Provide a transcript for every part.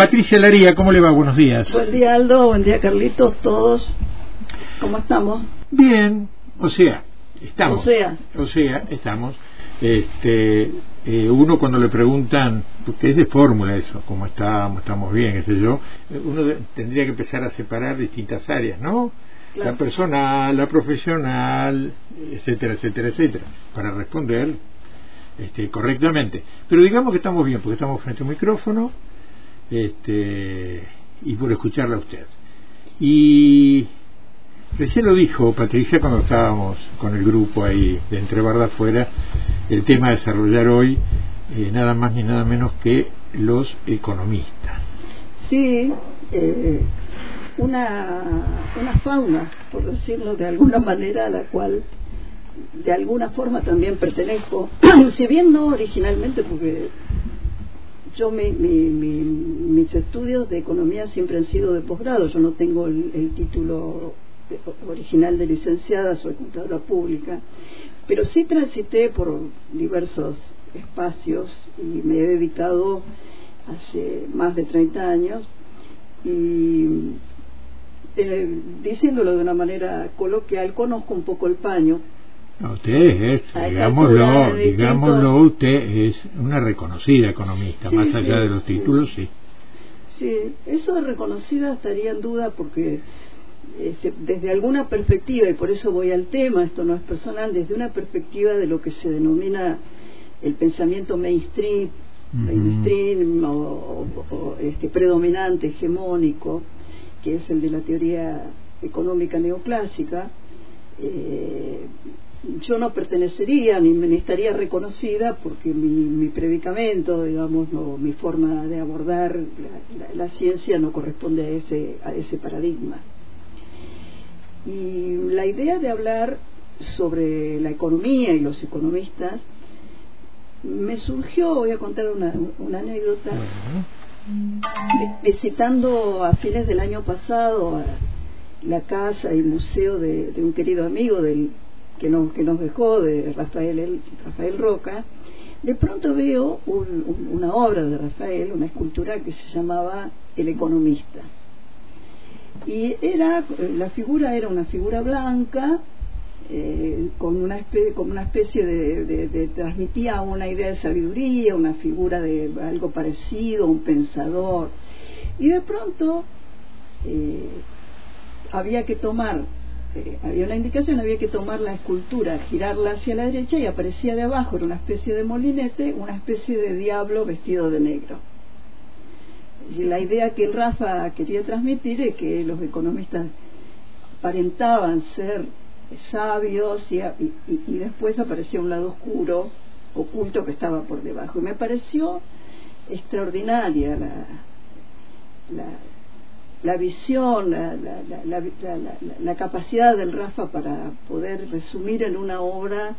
Patricia Laría, ¿cómo le va? Buenos días. Buen día, Aldo. Buen día, Carlitos. Todos. ¿Cómo estamos? Bien, o sea, estamos. O sea. O sea, estamos. Este, eh, uno cuando le preguntan, porque es de fórmula eso, cómo estamos, estamos bien, qué sé yo, eh, uno de- tendría que empezar a separar distintas áreas, ¿no? Claro. La personal, la profesional, etcétera, etcétera, etcétera, para responder este, correctamente. Pero digamos que estamos bien, porque estamos frente a un micrófono este, y por escucharla a usted. Y recién lo dijo Patricia cuando estábamos con el grupo ahí de Entre Barda afuera, el tema a desarrollar hoy, eh, nada más ni nada menos que los economistas. Sí, eh, una, una fauna, por decirlo de alguna manera, a la cual de alguna forma también pertenezco, si bien no originalmente, porque yo mi, mi- mi- mis estudios de economía siempre han sido de posgrado, yo no tengo el, título de- original de licenciada, soy contadora pública, pero sí transité por diversos espacios y me he dedicado hace más de 30 años y eh, diciéndolo de una manera coloquial, conozco un poco el paño. No, Usted es, digámoslo, digámoslo, usted es una reconocida economista, Sí, más sí, allá de los títulos, sí. Sí, eso de reconocida estaría en duda porque este, desde alguna perspectiva, y por eso voy al tema, esto no es personal, desde una perspectiva de lo que se denomina el pensamiento mainstream, mainstream o, o- o, este, predominante, hegemónico, que es el de la teoría económica neoclásica, eh, yo no pertenecería ni, ni estaría reconocida porque mi, mi predicamento, digamos, no, mi forma de abordar la, la- la ciencia no corresponde a ese, a ese paradigma. Y la idea de hablar sobre la economía y los economistas me surgió, voy a contar una, una anécdota, visitando a fines del año pasado a la casa y museo de, de un querido amigo del que nos que nos dejó de Rafael El- Rafael Roca de pronto veo un- un- una obra de Rafael una escultura que se llamaba El economista y era la figura era una figura blanca eh, con una especie, como una especie de- transmitía una idea de sabiduría, una figura de algo parecido, un pensador. Y de pronto eh, había que tomar, había una indicación, había que tomar la escultura, girarla hacia la derecha y aparecía de abajo, era una especie de molinete, una especie de diablo vestido de negro. Y la idea que Rafa quería transmitir es que los economistas aparentaban ser sabios y, después aparecía un lado oscuro, oculto que estaba por debajo. Y me pareció extraordinaria la, la visión, la, capacidad del Rafa para poder resumir en una obra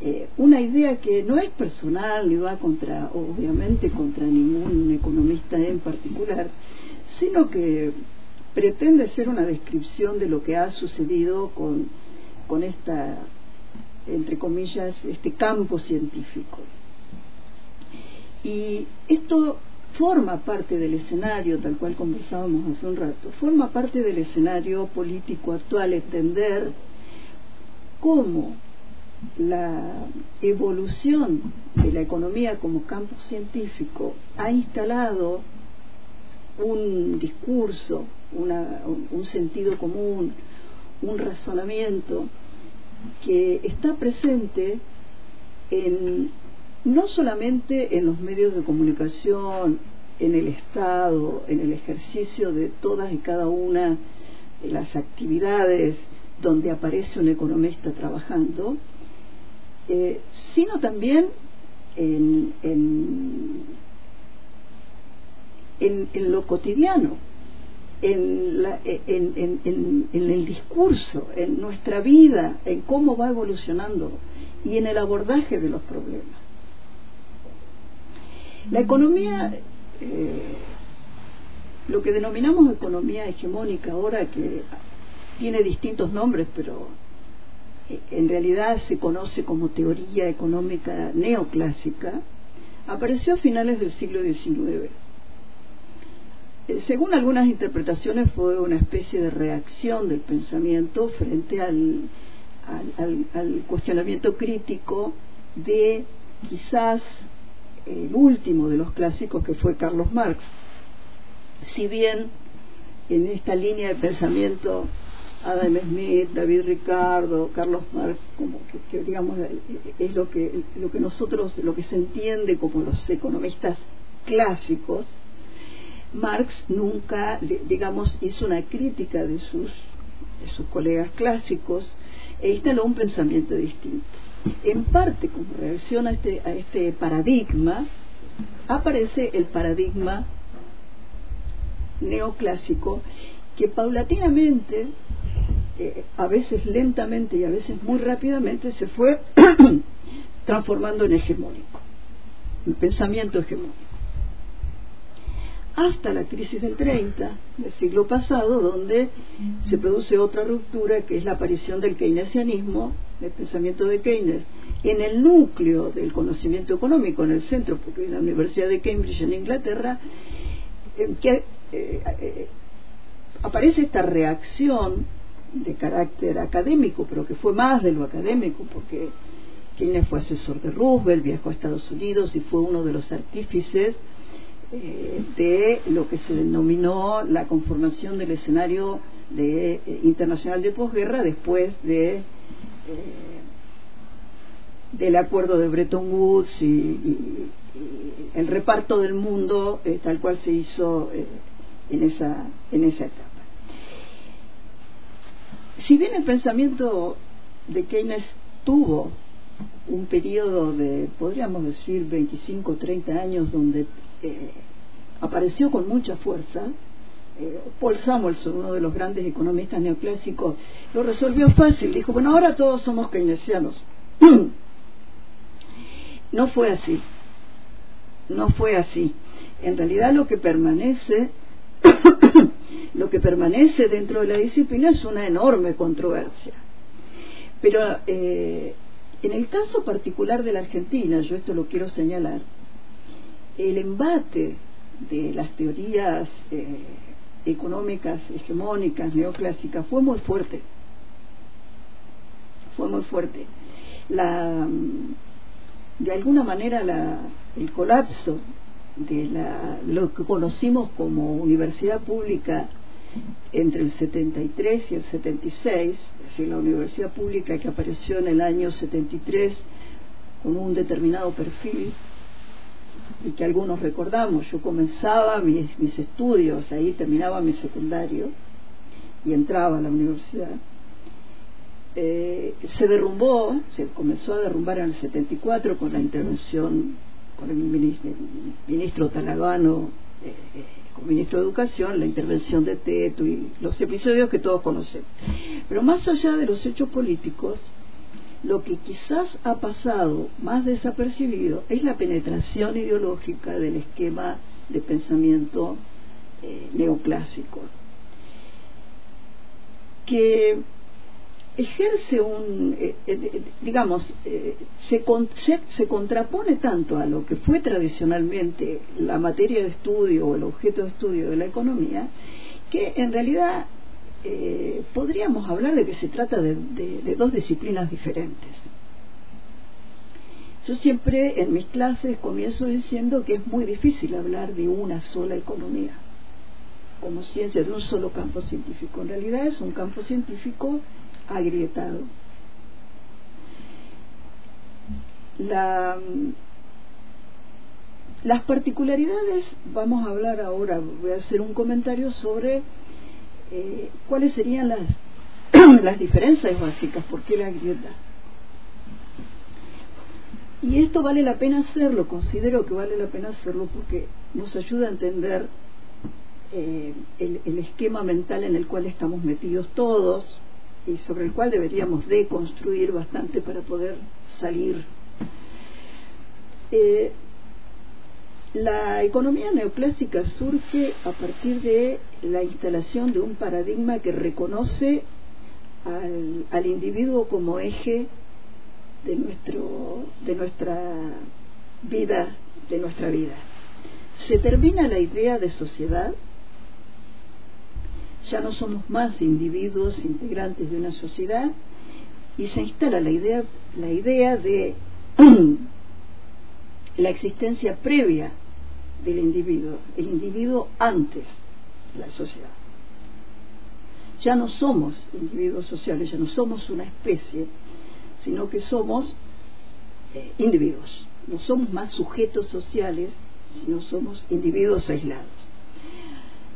eh, una idea que no es personal ni va contra, obviamente, contra ningún economista en particular, sino que pretende ser una descripción de lo que ha sucedido con, con esta, entre comillas, este campo científico. Y esto forma parte del escenario, tal cual conversábamos hace un rato, forma parte del escenario político actual, entender cómo la evolución de la economía como campo científico ha instalado un discurso, un sentido común, un razonamiento que está presente en no solamente en los medios de comunicación, en el Estado, en el ejercicio de todas y cada una de las actividades donde aparece un economista trabajando, eh, sino también en, en, lo cotidiano, en el discurso, en nuestra vida, en cómo va evolucionando y en el abordaje de los problemas. La economía, eh, lo que denominamos economía hegemónica ahora, que tiene distintos nombres, pero eh, en realidad se conoce como teoría económica neoclásica, apareció a finales del siglo XIX. eh, según algunas interpretaciones fue una especie de reacción del pensamiento frente al, al, cuestionamiento crítico de quizás el último de los clásicos que fue Carlos Marx. Si bien en esta línea de pensamiento Adam Smith, David Ricardo, Carlos Marx, como que, digamos es lo que lo que nosotros lo que se entiende como los economistas clásicos, Marx nunca, digamos, hizo una crítica de sus de sus colegas clásicos e instaló un pensamiento distinto. En parte, como reacción a este, a este paradigma, aparece el paradigma neoclásico que paulatinamente, eh, a veces lentamente y a veces muy rápidamente, se fue transformando en hegemónico, en pensamiento hegemónico hasta la crisis del 30 del siglo pasado, donde se produce otra ruptura que es la aparición del keynesianismo, del pensamiento de Keynes, en el núcleo del conocimiento económico, en el centro, porque en la Universidad de Cambridge en Inglaterra, que eh, eh, aparece esta reacción de carácter académico, pero que fue más de lo académico, porque Keynes fue asesor de Roosevelt, viajó a Estados Unidos y fue uno de los artífices eh, de lo que se denominó la conformación del escenario de, eh, internacional de posguerra después de eh, del acuerdo de Bretton Woods y, el reparto del mundo tal cual se hizo en esa en esa etapa. Si bien el pensamiento de Keynes tuvo un periodo de, podríamos decir, 25 o 30 años donde eh, apareció con mucha fuerza. Eh, Paul Samuelson, uno de los grandes economistas neoclásicos, lo resolvió fácil. Dijo, bueno, ahora todos somos keynesianos. no fue así. No fue así. En realidad lo que permanece lo que permanece dentro de la disciplina es una enorme controversia. Pero eh, en el caso particular de la Argentina, yo esto lo quiero señalar, el embate de las teorías eh, económicas hegemónicas neoclásicas fue muy fuerte. Fue muy fuerte. La de alguna manera la, el colapso de la, lo que conocimos como universidad pública entre el 73 y el 76, es decir, la universidad pública que apareció en el año 73 con un determinado perfil y que algunos recordamos. Yo comenzaba mis, mis estudios, ahí terminaba mi secundario y entraba a la universidad. Eh, se derrumbó, se comenzó a derrumbar en el 74 con la intervención con el ministro, Talagano, eh, eh, ministro de Educación, la intervención de Teto y los episodios que todos conocemos. Pero más allá de los hechos políticos, lo que quizás ha pasado más desapercibido es la penetración ideológica del esquema de pensamiento eh, neoclásico, que ejerce un, eh, eh, digamos, se, se, contrapone tanto a lo que fue tradicionalmente la materia de estudio o el objeto de estudio de la economía, que en realidad eh, podríamos hablar de que se trata de, dos disciplinas diferentes. Yo siempre en mis clases comienzo diciendo que es muy difícil hablar de una sola economía como ciencia, de un solo campo científico. En realidad es un campo científico agrietado. las particularidades, vamos a hablar ahora, voy a hacer un comentario sobre eh, cuáles serían las, las diferencias básicas, por qué la grieta. Y esto vale la pena hacerlo, considero que vale la pena hacerlo porque nos ayuda a entender eh, el, esquema mental en el cual estamos metidos todos y sobre el cual deberíamos deconstruir bastante para poder salir. Eh, la economía neoclásica surge a partir de la instalación de un paradigma que reconoce al, individuo como eje de nuestro de nuestra vida de nuestra vida. Se termina la idea de sociedad. Ya no somos más individuos integrantes de una sociedad y se instala la idea, la idea de la existencia previa del individuo, el individuo antes de la sociedad. Ya no somos individuos sociales, ya no somos una especie, sino que somos eh, individuos. No somos más sujetos sociales, sino somos individuos aislados.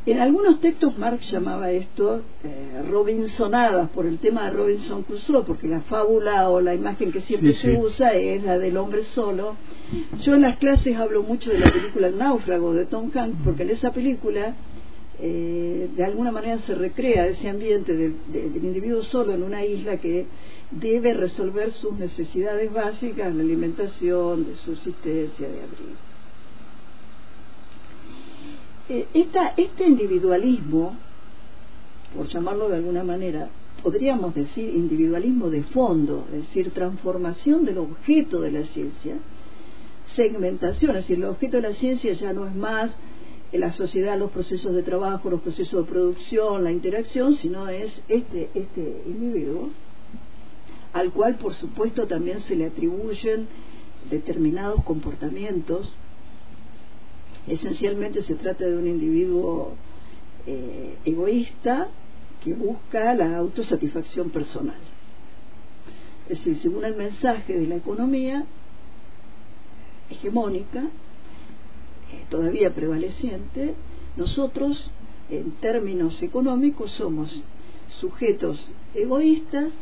En algunos textos Marx llamaba esto eh, Robinsonadas por el tema de Robinson Crusoe, porque la fábula o la imagen que siempre se usa es la del hombre solo. Yo en las clases hablo mucho de la película El náufrago de Tom Hanks, porque en esa película eh, de alguna manera se recrea ese ambiente del individuo solo en una isla que debe resolver sus necesidades básicas, la alimentación, de subsistencia, de abrigo. Eh, este individualismo, por llamarlo de alguna manera, podríamos decir individualismo de fondo, es decir, transformación del objeto de la ciencia, segmentación, es decir, el objeto de la ciencia ya no es más la sociedad, los procesos de trabajo, los procesos de producción, la interacción, sino es este, este individuo, al cual por supuesto también se le atribuyen determinados comportamientos Esencialmente se trata de un individuo eh, egoísta que busca la autosatisfacción personal. Es decir, según el mensaje de la economía hegemónica, eh, todavía prevaleciente, nosotros, en términos económicos, somos sujetos egoístas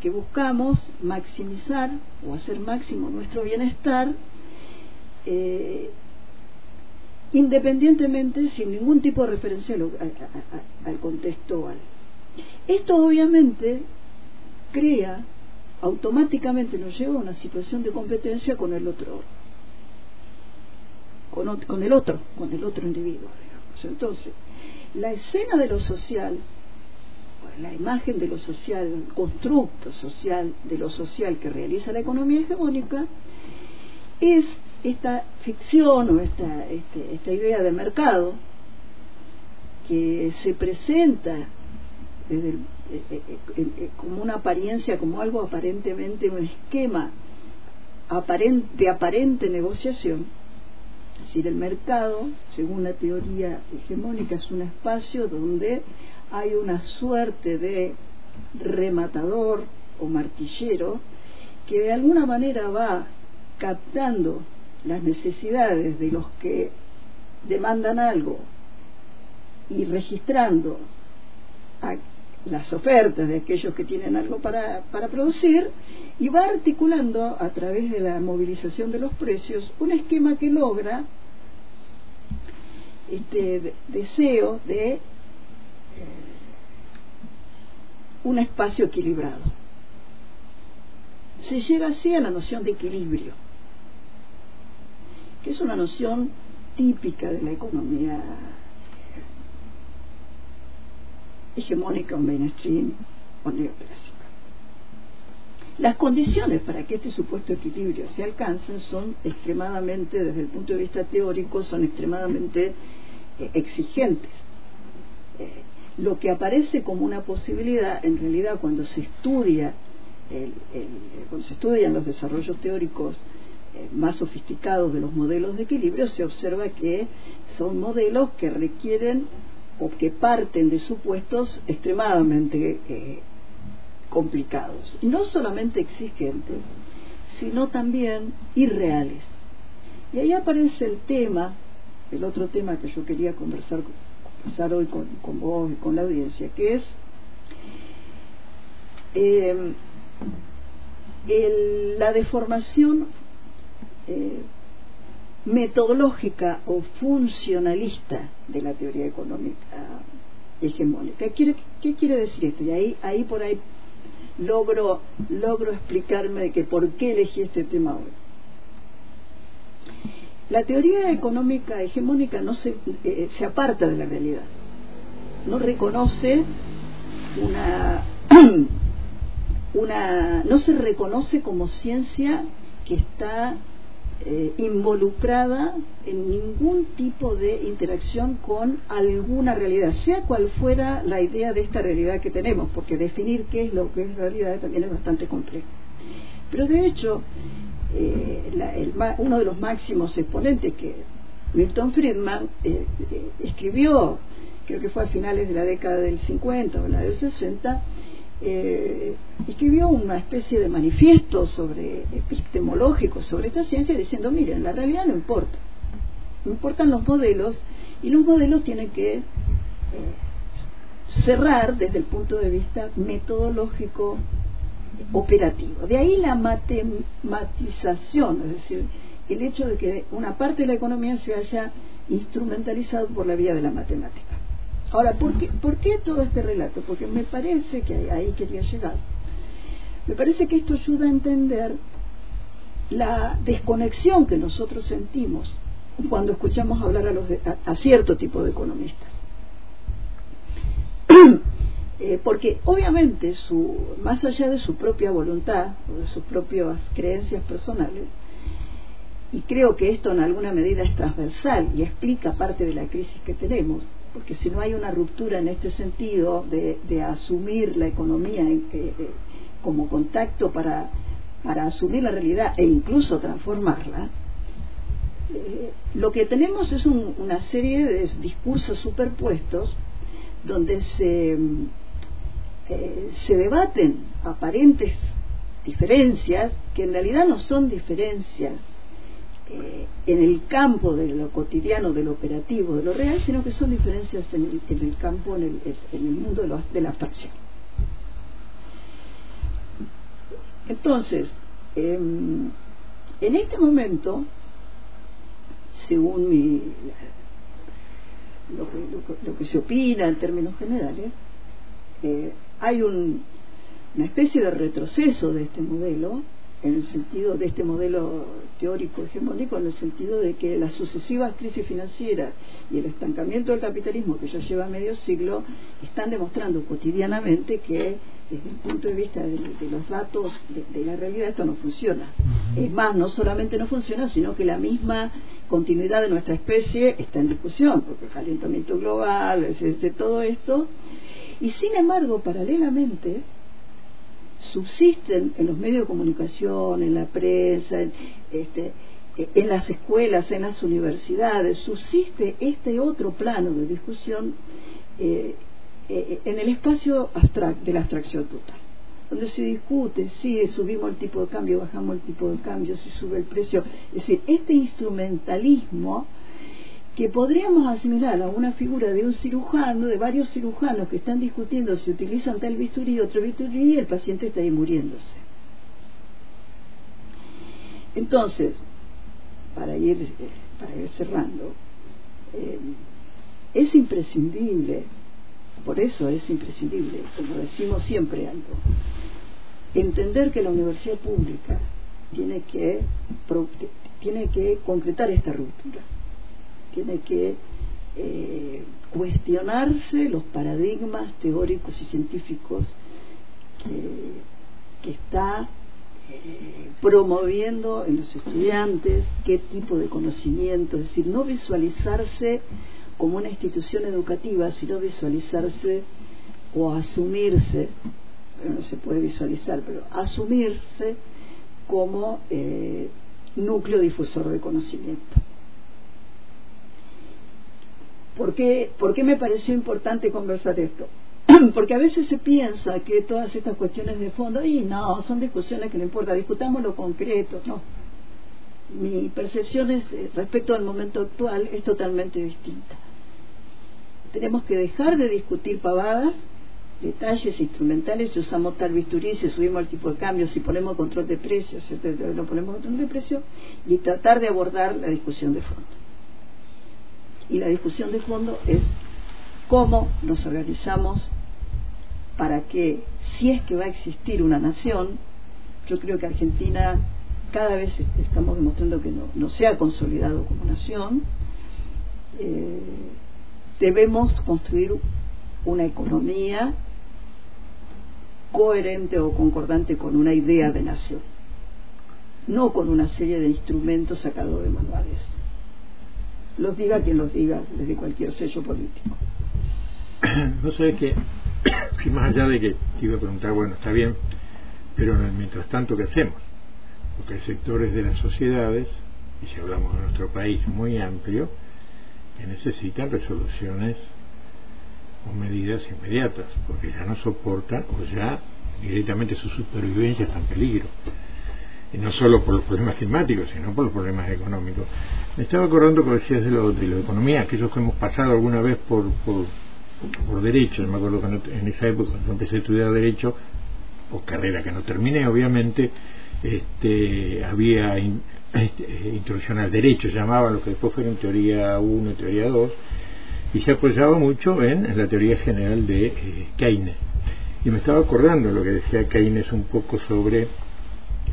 que buscamos maximizar o hacer máximo nuestro bienestar eh, independientemente, sin ningún tipo de referencia al, contexto Esto obviamente crea, automáticamente nos lleva a una situación de competencia con el otro, con, el otro, con el otro individuo, Entonces, la escena de lo social, la imagen de lo social, el constructo social de lo social que realiza la economía hegemónica, es esta ficción o esta, este, esta idea de mercado que se presenta eh, eh, eh, como una apariencia, como algo aparentemente, un esquema de aparente negociación, es decir, el mercado, según la teoría hegemónica, es un espacio donde hay una suerte de rematador o martillero que de alguna manera va captando las necesidades de los que demandan algo y registrando las ofertas de aquellos que tienen algo para, para producir y va articulando a través de la movilización de los precios un esquema que logra este deseo de eh, un espacio equilibrado. Se llega así a la noción de equilibrio que es una noción típica de la economía hegemónica o mainstream o neoclásica. Las condiciones para que este supuesto equilibrio se alcance son extremadamente, desde el punto de vista teórico, son extremadamente eh, exigentes. Eh, lo que aparece como una posibilidad, en realidad, cuando se estudia, cuando se estudian los desarrollos teóricos más sofisticados de los modelos de equilibrio, se observa que son modelos que requieren o que parten de supuestos extremadamente eh, complicados, no solamente exigentes, sino también irreales. Y ahí aparece el tema, el otro tema que yo quería conversar, conversar hoy con, con vos y con la audiencia, que es eh, la deformación eh, metodológica o funcionalista de la teoría económica hegemónica. ¿Qué quiere, decir esto? Y ahí, por ahí logro, explicarme de que por qué elegí este tema hoy. La teoría económica hegemónica no se, eh, aparta de la realidad, no reconoce una, no se reconoce como ciencia que está eh, involucrada en ningún tipo de interacción con alguna realidad, sea cual fuera la idea de esta realidad que tenemos, porque definir qué es lo que es realidad también es bastante complejo. Pero de hecho, eh, uno de los máximos exponentes que Milton Friedman eh, escribió, creo que fue a finales de la década del 50 o la del 60, eh, escribió una especie de manifiesto sobre epistemológico sobre esta ciencia diciendo miren la realidad no importa. No importan los modelos y los modelos tienen que eh, cerrar desde el punto de vista metodológico operativo. De ahí la matematización es decir el hecho de que una parte de la economía se haya instrumentalizado por la vía de la matemática Ahora, ¿por qué, ¿por qué todo este relato? Porque me parece que ahí quería llegar. Me parece que esto ayuda a entender la desconexión que nosotros sentimos cuando escuchamos hablar a, los a, cierto tipo de economistas. Eh, porque obviamente su, más allá de su propia voluntad o de sus propias creencias personales, y creo que esto en alguna medida es transversal y explica parte de la crisis que tenemos, porque si no hay una ruptura en este sentido de, asumir la economía eh, como contacto para, para asumir la realidad e incluso transformarla, eh, lo que tenemos es una serie de discursos superpuestos donde se, eh, se debaten aparentes diferencias que en realidad no son diferencias eh, en el campo de lo cotidiano, de lo operativo, de lo real, sino que son diferencias en el, campo, en el, en el mundo de, la abstracción. Entonces, em, en este momento, según mi, lo, que, se opina en términos generales, eh, hay un, una especie de retroceso de este modelo en el sentido de este modelo teórico hegemónico, en el sentido de que las sucesivas crisis financieras y el estancamiento del capitalismo que ya lleva medio siglo están demostrando cotidianamente que desde el punto de vista de, los datos de, la realidad esto no funciona. Es más, no solamente no funciona, sino que la misma continuidad de nuestra especie está en discusión, porque el calentamiento global, es, todo esto. Y sin embargo, paralelamente, subsisten en los medios de comunicación, en la prensa, en, este, en las escuelas, en las universidades, subsiste este otro plano de discusión eh, eh, en el espacio de la abstracción total, donde se discute si subimos el tipo de cambio, bajamos el tipo de cambio, si sube el precio. Es decir, este instrumentalismo que podríamos asimilar a una figura de un cirujano, de varios cirujanos que están discutiendo si utilizan tal bisturí, otro bisturí, y el paciente está ahí muriéndose. Entonces, para ir, para ir cerrando, eh, es imprescindible, por eso es imprescindible, como decimos siempre algo, entender que la universidad pública tiene que, tiene que concretar esta ruptura tiene que eh, cuestionarse los paradigmas teóricos y científicos que, está eh, promoviendo en los estudiantes, qué tipo de conocimiento, es decir, no visualizarse como una institución educativa, sino visualizarse o asumirse, no se puede visualizar, pero asumirse como eh, núcleo difusor de conocimiento. ¿Por qué, me pareció importante conversar esto? Porque a veces se piensa que todas estas cuestiones de fondo, y no, son discusiones que no importa, discutamos lo concreto, no. Mi percepción es, eh, respecto al momento actual es totalmente distinta. Tenemos que dejar de discutir pavadas, detalles instrumentales, si usamos tal bisturí, si subimos el tipo de cambio, si ponemos control de precios, si no ponemos control de precios, y tratar de abordar la discusión de fondo y la discusión de fondo es cómo nos organizamos para que, si es que va a existir una nación, yo creo que Argentina cada vez estamos demostrando que no, se ha consolidado como nación, eh, debemos construir una economía coherente o concordante con una idea de nación. no con una serie de instrumentos sacados de manuales. Los diga quien los diga, desde cualquier sello político. No sé que, más allá de que te iba a preguntar, bueno, está bien, pero mientras tanto, ¿qué hacemos? Porque hay sectores de las sociedades, y si hablamos de nuestro país muy amplio, que necesitan resoluciones o medidas inmediatas, porque ya no soportan o ya directamente su supervivencia está en peligro. Y no solo por los problemas climáticos, sino por los problemas económicos. Me estaba acordando que decías de lo de la economía, aquellos que hemos pasado alguna vez por, por, por derecho. me acuerdo que en esa época, cuando empecé a estudiar derecho, o carrera que no terminé, obviamente, este, había este, introducción al derecho, llamaba lo que después fueron teoría 1 y teoría 2, y se apoyaba mucho en, la teoría general de eh, Keynes. Y me estaba acordando lo que decía Keynes un poco sobre,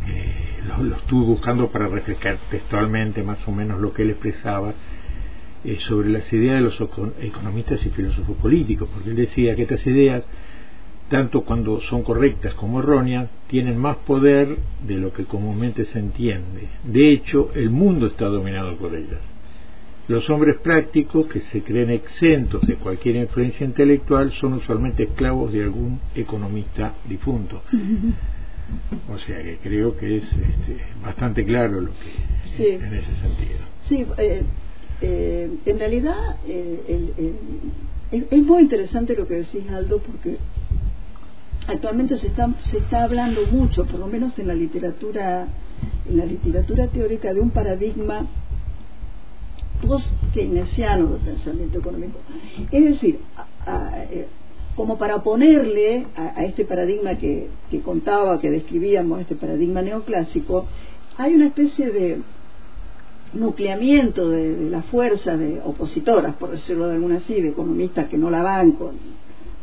eh, lo, estuve buscando para refrescar textualmente más o menos lo que él expresaba eh, sobre las ideas de los economistas y filósofos políticos, porque él decía que estas ideas tanto cuando son correctas como erróneas, tienen más poder de lo que comúnmente se entiende. De hecho, el mundo está dominado por ellas. Los hombres prácticos que se creen exentos de cualquier influencia intelectual son usualmente esclavos de algún economista difunto. O sea que creo que es este, bastante claro lo que en ese sentido. Sí, eh, eh, en realidad eh, es muy interesante lo que decís Aldo porque actualmente se está, se está hablando mucho, por lo menos en la literatura, en la literatura teórica, de un paradigma post-keynesiano del pensamiento económico. Es decir, eh, como para ponerle a, este paradigma que, contaba, que describíamos, este paradigma neoclásico, hay una especie de nucleamiento de, las fuerzas de opositoras, por decirlo de alguna así, de economistas que no la van con,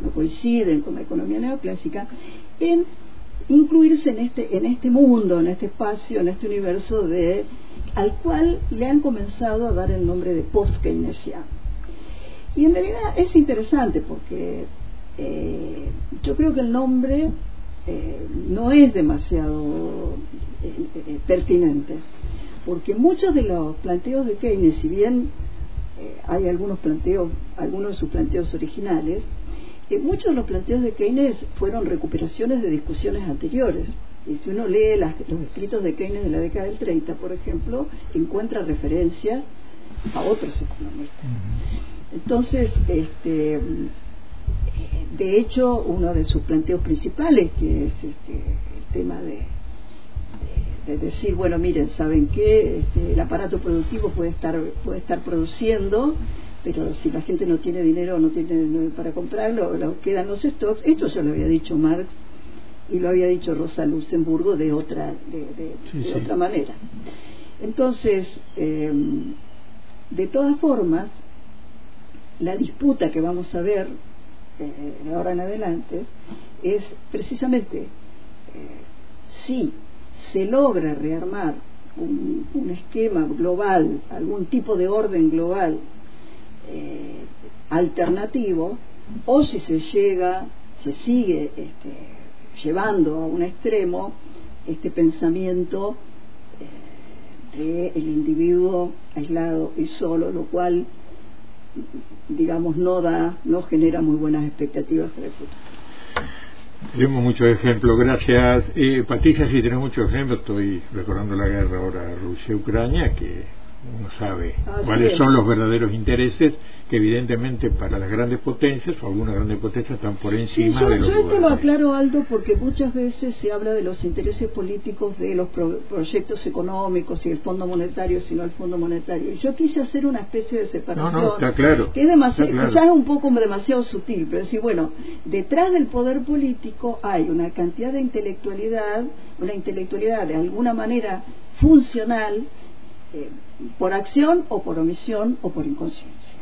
no coinciden con la economía neoclásica, en incluirse en este, en este mundo, en este espacio, en este universo de, al cual le han comenzado a dar el nombre de post-keynesiano. Y en realidad es interesante porque eh, yo creo que el nombre eh, no es demasiado eh, pertinente, porque muchos de los planteos de Keynes, si bien hay algunos planteos, algunos de sus planteos originales, muchos de los planteos de Keynes fueron recuperaciones de discusiones anteriores. Y si uno lee los escritos de Keynes de la década del 30, por ejemplo, encuentra referencias a otros economistas. Entonces, este, de hecho, uno de sus planteos principales, que es este, el tema de, de, decir, bueno, miren, ¿saben qué? Este, el aparato productivo puede estar, puede estar produciendo pero si la gente no tiene dinero no tiene para comprarlo, lo, quedan los stocks. Esto ya lo había dicho Marx y lo había dicho Rosa Luxemburgo de otra, de, otra manera. Entonces, em, de todas formas, la disputa que vamos a ver eh, de ahora en adelante es precisamente eh, si se logra rearmar un, esquema global, algún tipo de orden global eh, alternativo o si se llega, se sigue este, llevando a un extremo este pensamiento eh, del individuo aislado y solo, lo cual digamos no da, no genera muy buenas expectativas para el futuro. Tenemos muchos ejemplos, gracias. Eh, Patricia, sí, tenemos muchos ejemplos. Estoy recordando la guerra ahora Rusia-Ucrania, que uno sabe cuáles son los verdaderos intereses que evidentemente para las grandes potencias o algunas grandes potencias están por encima yo, de los yo esto lo aclaro Aldo porque muchas veces se habla de los intereses políticos de los proyectos económicos y el Fondo Monetario sino el Fondo Monetario. Y yo quise hacer una especie de separación está claro, que es demasiado quizás un poco demasiado sutil pero decir bueno detrás del poder político hay una cantidad de intelectualidad una intelectualidad de alguna manera funcional eh, por acción o por omisión o por inconsciencia.